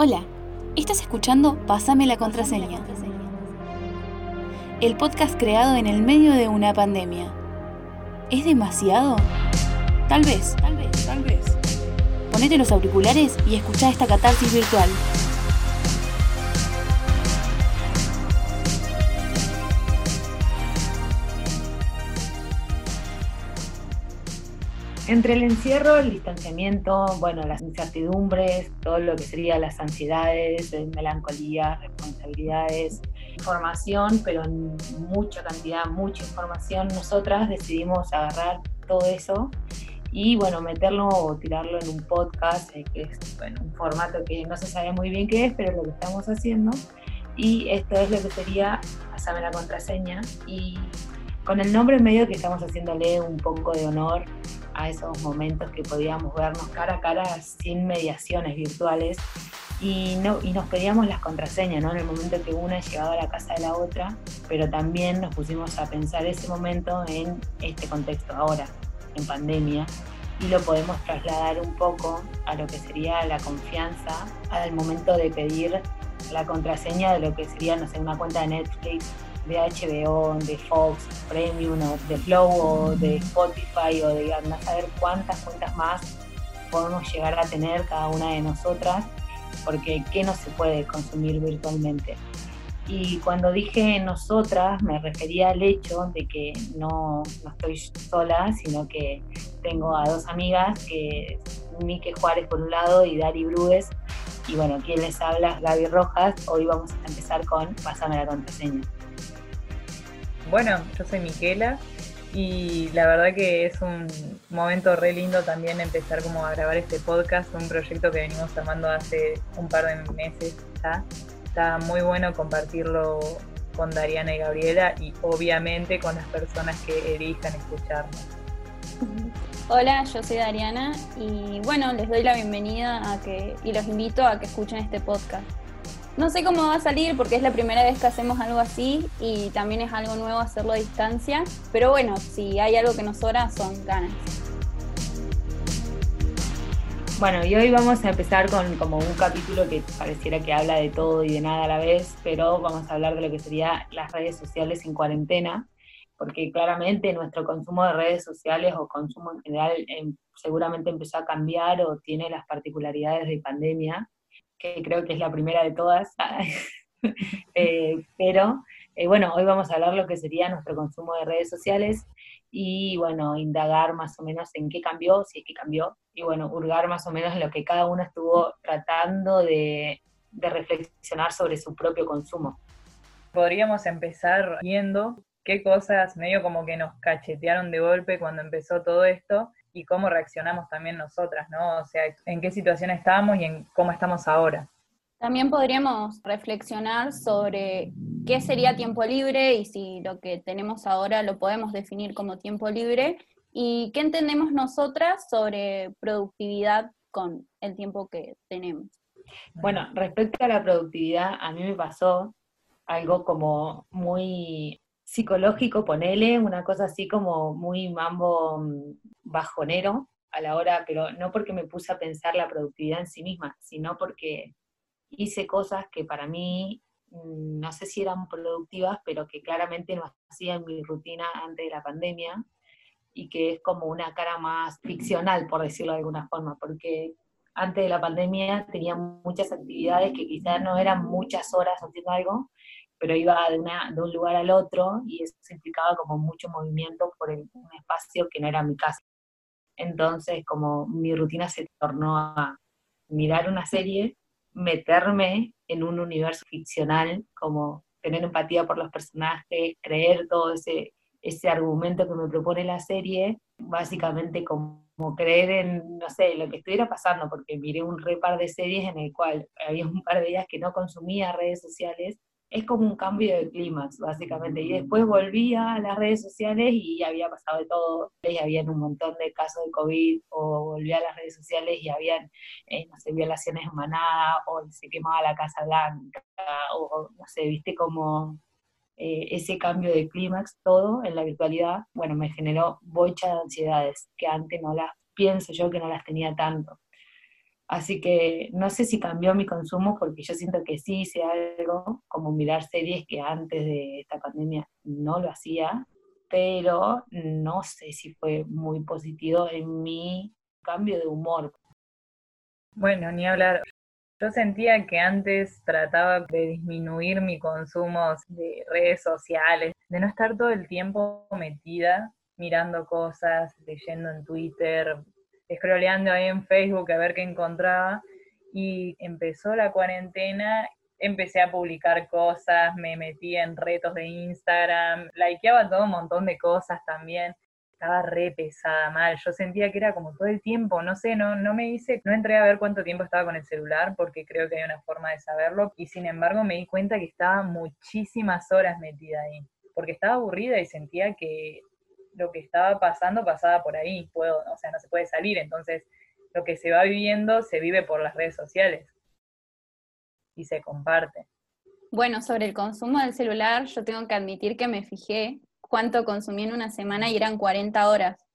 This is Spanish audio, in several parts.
Hola, estás escuchando Pásame la contraseña. El podcast creado en el medio de una pandemia. ¿Es demasiado? Tal vez, tal vez, tal vez. Ponete los auriculares y escucha esta catarsis virtual. Entre el encierro, el distanciamiento, bueno, las incertidumbres, todo lo que sería las ansiedades, melancolía, responsabilidades, información, pero en mucha cantidad, mucha información, nosotras decidimos agarrar todo eso y bueno, meterlo o tirarlo en un podcast, eh, que es bueno, un formato que no se sabe muy bien qué es, pero es lo que estamos haciendo. Y esto es lo que sería, pasame la contraseña, y con el nombre en medio que estamos haciéndole un poco de honor a esos momentos que podíamos vernos cara a cara sin mediaciones virtuales y, no, y nos pedíamos las contraseñas, ¿no? En el momento que una llegaba a la casa de la otra, pero también nos pusimos a pensar ese momento en este contexto ahora, en pandemia, y lo podemos trasladar un poco a lo que sería la confianza al momento de pedir la contraseña de lo que sería, no sé, una cuenta de Netflix de HBO, de Fox Premium, o de Flow, o de Spotify, o de a saber cuántas cuentas más podemos llegar a tener cada una de nosotras, porque ¿qué no se puede consumir virtualmente? Y cuando dije nosotras, me refería al hecho de que no, no estoy sola, sino que tengo a dos amigas, que Mike Juárez por un lado y Dari Brues. Y bueno, ¿quién les habla? Gaby Rojas. Hoy vamos a empezar con Pásame la contraseña. Bueno, yo soy Miquela y la verdad que es un momento re lindo también empezar como a grabar este podcast, un proyecto que venimos armando hace un par de meses ya. Está muy bueno compartirlo con Dariana y Gabriela y obviamente con las personas que elijan escucharnos. Hola, yo soy Dariana y bueno, les doy la bienvenida a que y los invito a que escuchen este podcast. No sé cómo va a salir porque es la primera vez que hacemos algo así y también es algo nuevo hacerlo a distancia, pero bueno, si hay algo que nos sobra son ganas. Bueno, y hoy vamos a empezar con como un capítulo que pareciera que habla de todo y de nada a la vez, pero vamos a hablar de lo que sería las redes sociales en cuarentena, porque claramente nuestro consumo de redes sociales o consumo en general em, seguramente empezó a cambiar o tiene las particularidades de pandemia que creo que es la primera de todas, eh, pero eh, bueno, hoy vamos a hablar lo que sería nuestro consumo de redes sociales y bueno, indagar más o menos en qué cambió, si es que cambió, y bueno, hurgar más o menos en lo que cada uno estuvo tratando de, de reflexionar sobre su propio consumo. Podríamos empezar viendo qué cosas medio como que nos cachetearon de golpe cuando empezó todo esto y cómo reaccionamos también nosotras, ¿no? O sea, en qué situación estamos y en cómo estamos ahora. También podríamos reflexionar sobre qué sería tiempo libre y si lo que tenemos ahora lo podemos definir como tiempo libre y qué entendemos nosotras sobre productividad con el tiempo que tenemos. Bueno, respecto a la productividad, a mí me pasó algo como muy psicológico, ponele, una cosa así como muy mambo mm, bajonero a la hora, pero no porque me puse a pensar la productividad en sí misma, sino porque hice cosas que para mí mm, no sé si eran productivas, pero que claramente no hacía mi rutina antes de la pandemia y que es como una cara más ficcional, por decirlo de alguna forma, porque antes de la pandemia tenía muchas actividades que quizás no eran muchas horas haciendo algo, pero iba de, un lugar al otro y eso implicaba como mucho movimiento por un espacio que no era mi casa. Entonces, como mi rutina se tornó a mirar una serie, meterme en un universo ficcional, como tener empatía por los personajes, creer todo ese, ese argumento que me propone la serie, básicamente como, creer en, no sé, lo que estuviera pasando, porque miré un re par de series en el cual había un par de días que no consumía redes sociales es como un cambio de clímax, básicamente. Y después volvía a las redes sociales y había pasado de todo. Y habían un montón de casos de COVID, o volvía a las redes sociales y habían, eh, no sé, violaciones en manada, o se quemaba la Casa Blanca, o no sé, viste como eh, ese cambio de clímax, todo en la virtualidad, bueno, me generó bocha de ansiedades, que antes no las pienso yo que no las tenía tanto. Así que no sé si cambió mi consumo porque yo siento que sí hice algo, como mirar series que antes de esta pandemia no lo hacía, pero no sé si fue muy positivo en mi cambio de humor. Bueno, ni hablar. Yo sentía que antes trataba de disminuir mi consumo de redes sociales, de no estar todo el tiempo metida mirando cosas, leyendo en Twitter, scrolleando ahí en Facebook a ver qué encontraba. Y empezó la cuarentena, empecé a publicar cosas, me metí en retos de Instagram, likeaba todo un montón de cosas también. Estaba re pesada, mal. Yo sentía que era como todo el tiempo, no sé, no, no me hice, no entré a ver cuánto tiempo estaba con el celular porque creo que hay una forma de saberlo. Y sin embargo me di cuenta que estaba muchísimas horas metida ahí porque estaba aburrida y sentía que lo que estaba pasando pasaba por ahí, puedo, o sea, no se puede salir, entonces lo que se va viviendo se vive por las redes sociales y se comparte. Bueno, sobre el consumo del celular, yo tengo que admitir que me fijé cuánto consumí en una semana y eran 40 horas.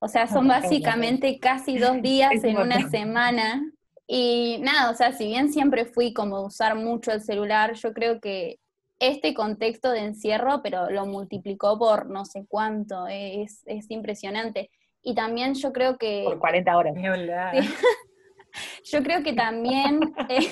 O sea, son básicamente casi dos días en una semana. Y nada, o sea, si bien siempre fui como usar mucho el celular, yo creo que este contexto de encierro, pero lo multiplicó por no sé cuánto, es, impresionante. Y también yo creo que... Por 40 horas. yo creo que también eh,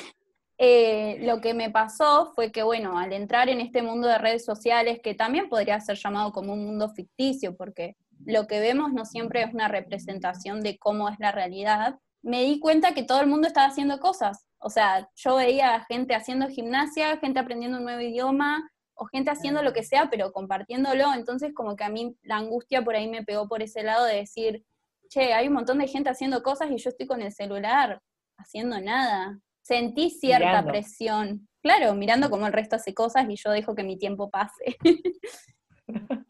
eh, lo que me pasó fue que, bueno, al entrar en este mundo de redes sociales, que también podría ser llamado como un mundo ficticio, porque lo que vemos no siempre es una representación de cómo es la realidad, me di cuenta que todo el mundo estaba haciendo cosas. O sea, yo veía gente haciendo gimnasia, gente aprendiendo un nuevo idioma, o gente haciendo lo que sea, pero compartiéndolo. Entonces, como que a mí la angustia por ahí me pegó por ese lado de decir, che, hay un montón de gente haciendo cosas y yo estoy con el celular haciendo nada. Sentí cierta presión. Claro, mirando cómo el resto hace cosas y yo dejo que mi tiempo pase.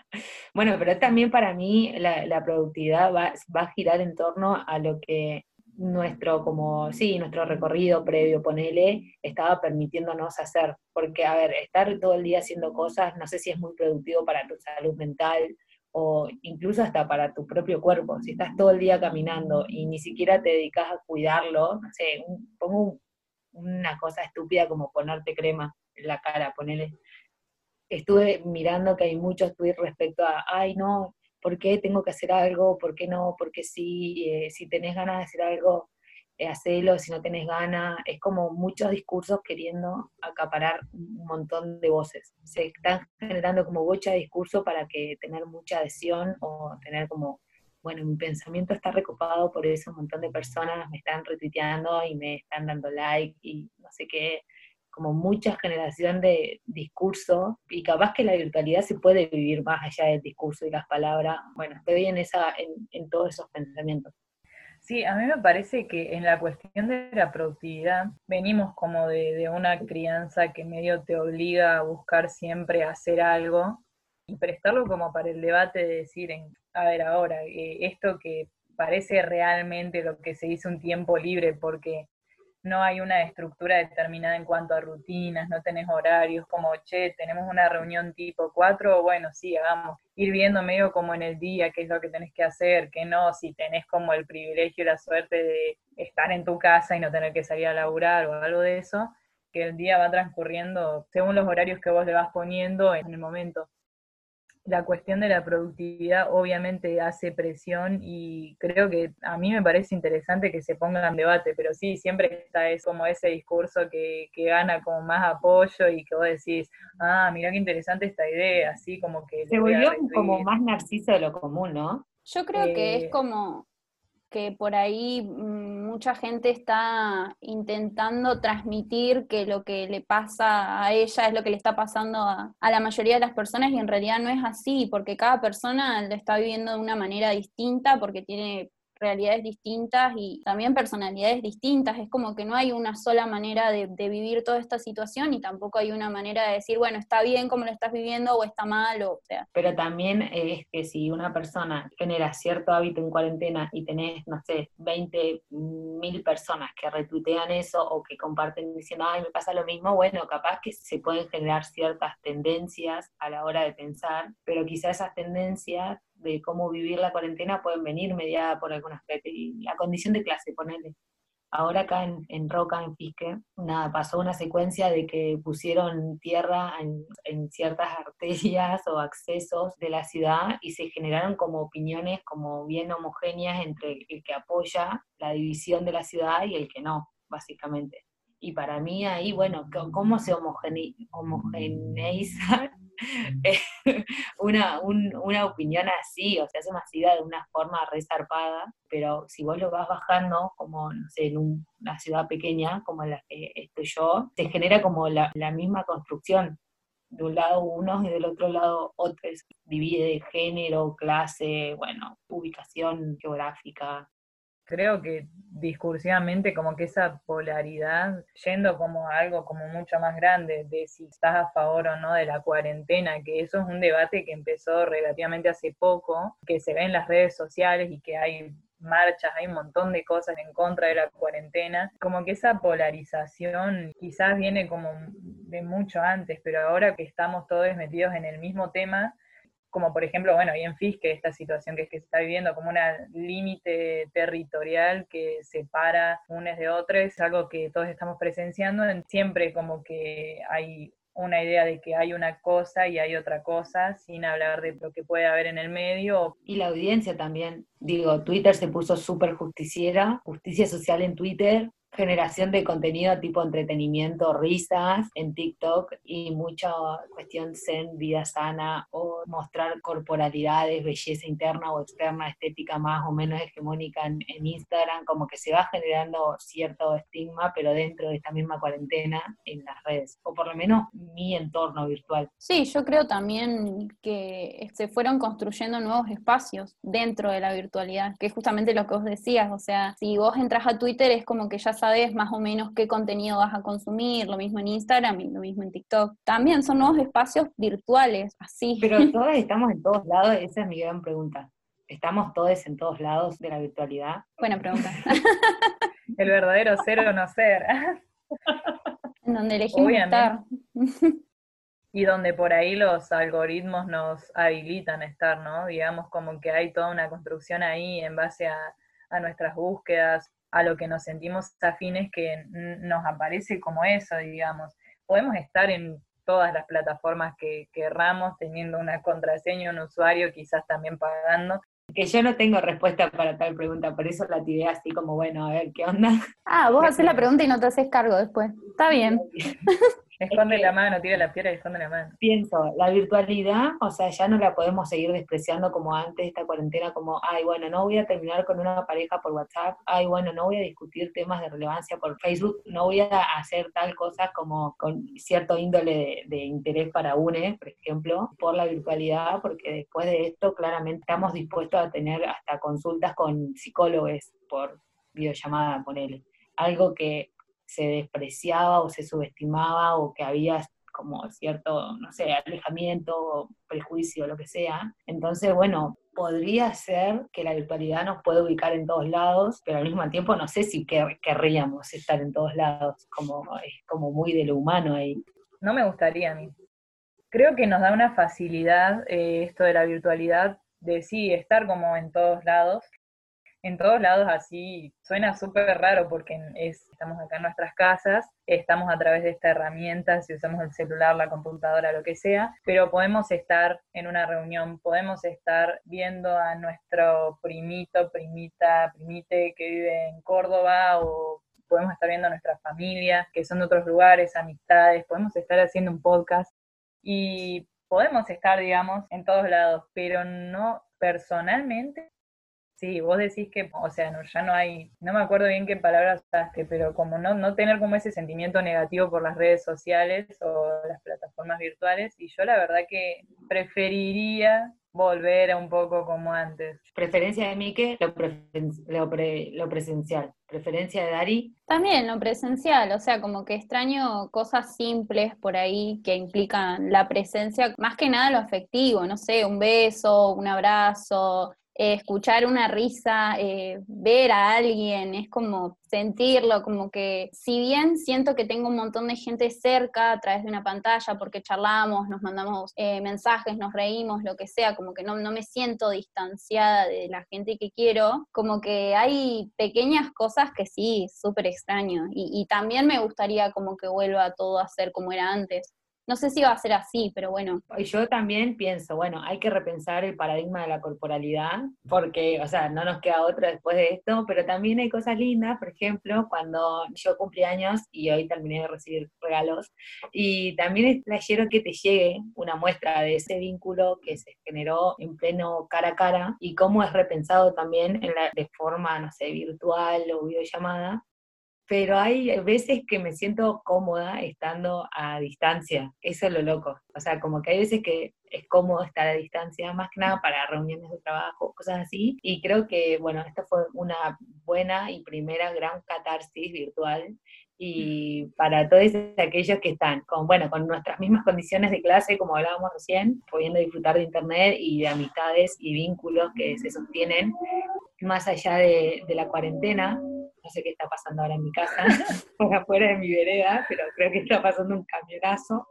bueno, pero también para mí la, productividad va, va, a girar en torno a lo que nuestro, como, sí, nuestro recorrido previo, ponele, estaba permitiéndonos hacer. Porque, a ver, estar todo el día haciendo cosas, no sé si es muy productivo para tu salud mental o incluso hasta para tu propio cuerpo. Si estás todo el día caminando y ni siquiera te dedicas a cuidarlo, no sé, pongo una cosa estúpida como ponerte crema en la cara, ponele. Estuve mirando que hay muchos tweets respecto a, ay, no, ¿por qué tengo que hacer algo? ¿Por qué no? Porque sí, eh, si tenés ganas de hacer algo, eh, hacelo, si no tenés ganas, es como muchos discursos queriendo acaparar un montón de voces. Se están generando como bocha de discurso para que tener mucha adhesión o tener como, bueno, mi pensamiento está recopado por eso, un montón de personas me están retuiteando y me están dando like y no sé qué como mucha generación de discurso y capaz que la virtualidad se puede vivir más allá del discurso y las palabras. Bueno, estoy en, esa, en, todos esos pensamientos. Sí, a mí me parece que en la cuestión de la productividad venimos como de, una crianza que medio te obliga a buscar siempre hacer algo y prestarlo como para el debate de decir, en, a ver, ahora, eh, esto que parece realmente lo que se dice un tiempo libre, porque no hay una estructura determinada en cuanto a rutinas, no tenés horarios, como, che, tenemos una reunión tipo 4, bueno, sí, hagamos, ir viendo medio como en el día qué es lo que tenés que hacer, qué no, si tenés como el privilegio y la suerte de estar en tu casa y no tener que salir a laburar o algo de eso, que el día va transcurriendo según los horarios que vos le vas poniendo en el momento la cuestión de la productividad obviamente hace presión y creo que a mí me parece interesante que se ponga en debate, pero sí, siempre está es como ese discurso que, que gana como más apoyo y que vos decís, ah, mira qué interesante esta idea, así como que... Se volvió como más narciso de lo común, ¿no? Yo creo que es eh, como que por ahí mm, mucha gente está intentando transmitir que lo que le pasa a ella es lo que le está pasando a, la mayoría de las personas y en realidad no es así, porque cada persona lo está viviendo de una manera distinta, porque tiene realidades distintas y también personalidades distintas. Es como que no hay una sola manera de, vivir toda esta situación y tampoco hay una manera de decir, bueno, está bien como lo estás viviendo o está mal, o, sea. Pero también es que si una persona genera cierto hábito en cuarentena y tenés, no sé, 20 mil personas que retuitean eso o que comparten diciendo, ay, me pasa lo mismo, bueno, capaz que se pueden generar ciertas tendencias a la hora de pensar, pero quizás esas tendencias de cómo vivir la cuarentena pueden venir mediada por. Y la condición de clase, ponele. Ahora acá en, Roca, en Fisque, nada, pasó una secuencia de que pusieron tierra en, ciertas arterias o accesos de la ciudad y se generaron como opiniones como bien homogéneas entre el que apoya la división de la ciudad y el que no, básicamente. Y para mí ahí, bueno, ¿cómo se homogeneiza una, una opinión así, o sea, se masiva de una forma resarpada, pero si vos lo vas bajando, como, no sé, en una ciudad pequeña como la que estoy yo, se genera como la, la misma construcción. De un lado unos y del otro lado otros. Divide género, clase, bueno, ubicación geográfica, creo que discursivamente como que esa polaridad, yendo como a algo como mucho más grande de si estás a favor o no de la cuarentena, que eso es un debate que empezó relativamente hace poco, que se ve en las redes sociales y que hay marchas, hay un montón de cosas en contra de la cuarentena, como que esa polarización quizás viene como de mucho antes, pero ahora que estamos todos metidos en el mismo tema, como por ejemplo, bueno, ahí en Fisque, esta situación que que se está viviendo como un límite territorial que separa unos de otros, es algo que todos estamos presenciando, siempre como que hay una idea de que hay una cosa y hay otra cosa, sin hablar de lo que puede haber en el medio. Y la audiencia también. Digo, Twitter se puso súper justiciera, justicia social en Twitter, generación de contenido tipo entretenimiento, risas en TikTok y mucha cuestión zen, vida sana o mostrar corporalidades, belleza interna o externa, estética más o menos hegemónica en, Instagram, como que se va generando cierto estigma, pero dentro de esta misma cuarentena en las redes, o por lo menos mi entorno virtual. Sí, yo creo también que se fueron construyendo nuevos espacios dentro de la virtualidad, que es justamente lo que vos decías, o sea, si vos entras a Twitter es como que ya sabes más o menos qué contenido vas a consumir, lo mismo en Instagram y lo mismo en TikTok. También son nuevos espacios virtuales, así. Pero todos estamos en todos lados, esa es mi gran pregunta. ¿Estamos todos en todos lados de la virtualidad? Buena pregunta. El verdadero ser o no ser. En donde elegimos estar. Y donde por ahí los algoritmos nos habilitan a estar, ¿no? Digamos como que hay toda una construcción ahí en base a, a nuestras búsquedas, a lo que nos sentimos afines que nos aparece como eso, digamos. Podemos estar en todas las plataformas que querramos, teniendo una contraseña, un usuario, quizás también pagando. Que yo no tengo respuesta para tal pregunta, por eso la tiré así como, bueno, a ver, ¿qué onda? Ah, vos haces la pregunta y no te haces cargo después. Está bien. Esconde la mano, tira la piedra y esconde la mano. Pienso, la virtualidad, o sea, ya no la podemos seguir despreciando como antes esta cuarentena, como, ay, bueno, no voy a terminar con una pareja por WhatsApp, ay, bueno, no voy a discutir temas de relevancia por Facebook, no voy a hacer tal cosa como con cierto índole de, interés para UNE, por ejemplo, por la virtualidad, porque después de esto claramente estamos dispuestos a tener hasta consultas con psicólogos por videollamada, ponele. Algo que se despreciaba o se subestimaba o que había como cierto, no sé, alejamiento, prejuicio, lo que sea. Entonces, bueno, podría ser que la virtualidad nos puede ubicar en todos lados, pero al mismo tiempo no sé si querríamos estar en todos lados, como, como muy de lo humano ahí. No me gustaría a mí. Creo que nos da una facilidad eh, esto de la virtualidad de sí, estar como en todos lados, en todos lados así suena súper raro porque es, estamos acá en nuestras casas, estamos a través de esta herramienta, si usamos el celular, la computadora, lo que sea, pero podemos estar en una reunión, podemos estar viendo a nuestro primito, primita, primite que vive en Córdoba o podemos estar viendo a nuestra familia que son de otros lugares, amistades, podemos estar haciendo un podcast y podemos estar, digamos, en todos lados, pero no personalmente Sí, vos decís que, o sea, no, ya no hay, no me acuerdo bien qué palabras usaste, pero como no, no tener como ese sentimiento negativo por las redes sociales o las plataformas virtuales, y yo la verdad que preferiría volver a un poco como antes. Preferencia de Mike, lo, lo, lo, presencial. Preferencia de Dari. También lo presencial, o sea, como que extraño cosas simples por ahí que implican la presencia, más que nada lo afectivo, no sé, un beso, un abrazo, eh, escuchar una risa, eh, ver a alguien, es como sentirlo, como que si bien siento que tengo un montón de gente cerca a través de una pantalla porque charlamos, nos mandamos eh, mensajes, nos reímos, lo que sea, como que no, no me siento distanciada de la gente que quiero, como que hay pequeñas cosas que sí, súper extraño y, y también me gustaría como que vuelva todo a ser como era antes. No sé si va a ser así, pero bueno. Yo también pienso, bueno, hay que repensar el paradigma de la corporalidad, porque, o sea, no nos queda otra después de esto, pero también hay cosas lindas, por ejemplo, cuando yo cumplí años y hoy terminé de recibir regalos, y también es playero que te llegue una muestra de ese vínculo que se generó en pleno cara a cara y cómo es repensado también en la, de forma, no sé, virtual o videollamada, pero hay veces que me siento cómoda estando a distancia, eso es lo loco, o sea, como que hay veces que es cómodo estar a distancia, más que nada para reuniones de trabajo, cosas así, y creo que, bueno, esta fue una buena y primera gran catarsis virtual, y para todos aquellos que están con, bueno, con nuestras mismas condiciones de clase, como hablábamos recién, pudiendo disfrutar de internet y de amistades y vínculos que se sostienen más allá de, de la cuarentena, no sé qué está pasando ahora en mi casa, por afuera de mi vereda, pero creo que está pasando un camionazo.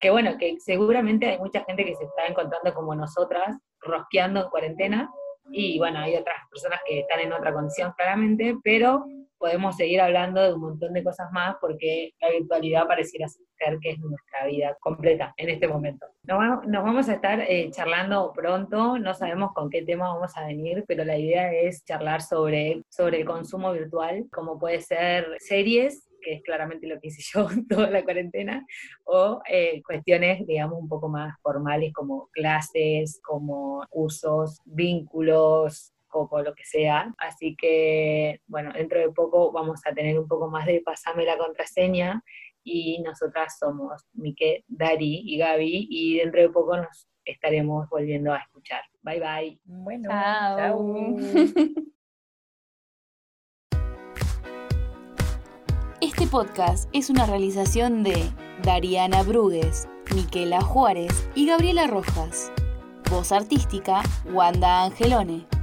Que bueno, que seguramente hay mucha gente que se está encontrando como nosotras, rosqueando en cuarentena, y bueno, hay otras personas que están en otra condición claramente, pero podemos seguir hablando de un montón de cosas más porque la virtualidad pareciera ser que es nuestra vida completa en este momento. Nos vamos, a estar eh, charlando pronto, no sabemos con qué tema vamos a venir, pero la idea es charlar sobre, sobre el consumo virtual, como puede ser series, que es claramente lo que hice yo toda la cuarentena, o eh, cuestiones, digamos, un poco más formales como clases, como cursos, vínculos, o lo que sea. Así que, bueno, dentro de poco vamos a tener un poco más de pasame la contraseña y nosotras somos Mique, Dari y Gaby y dentro de poco nos estaremos volviendo a escuchar. Bye bye. Bueno, chao. Este podcast es una realización de Dariana Brugues, Miquela Juárez y Gabriela Rojas. Voz artística, Wanda Angelone.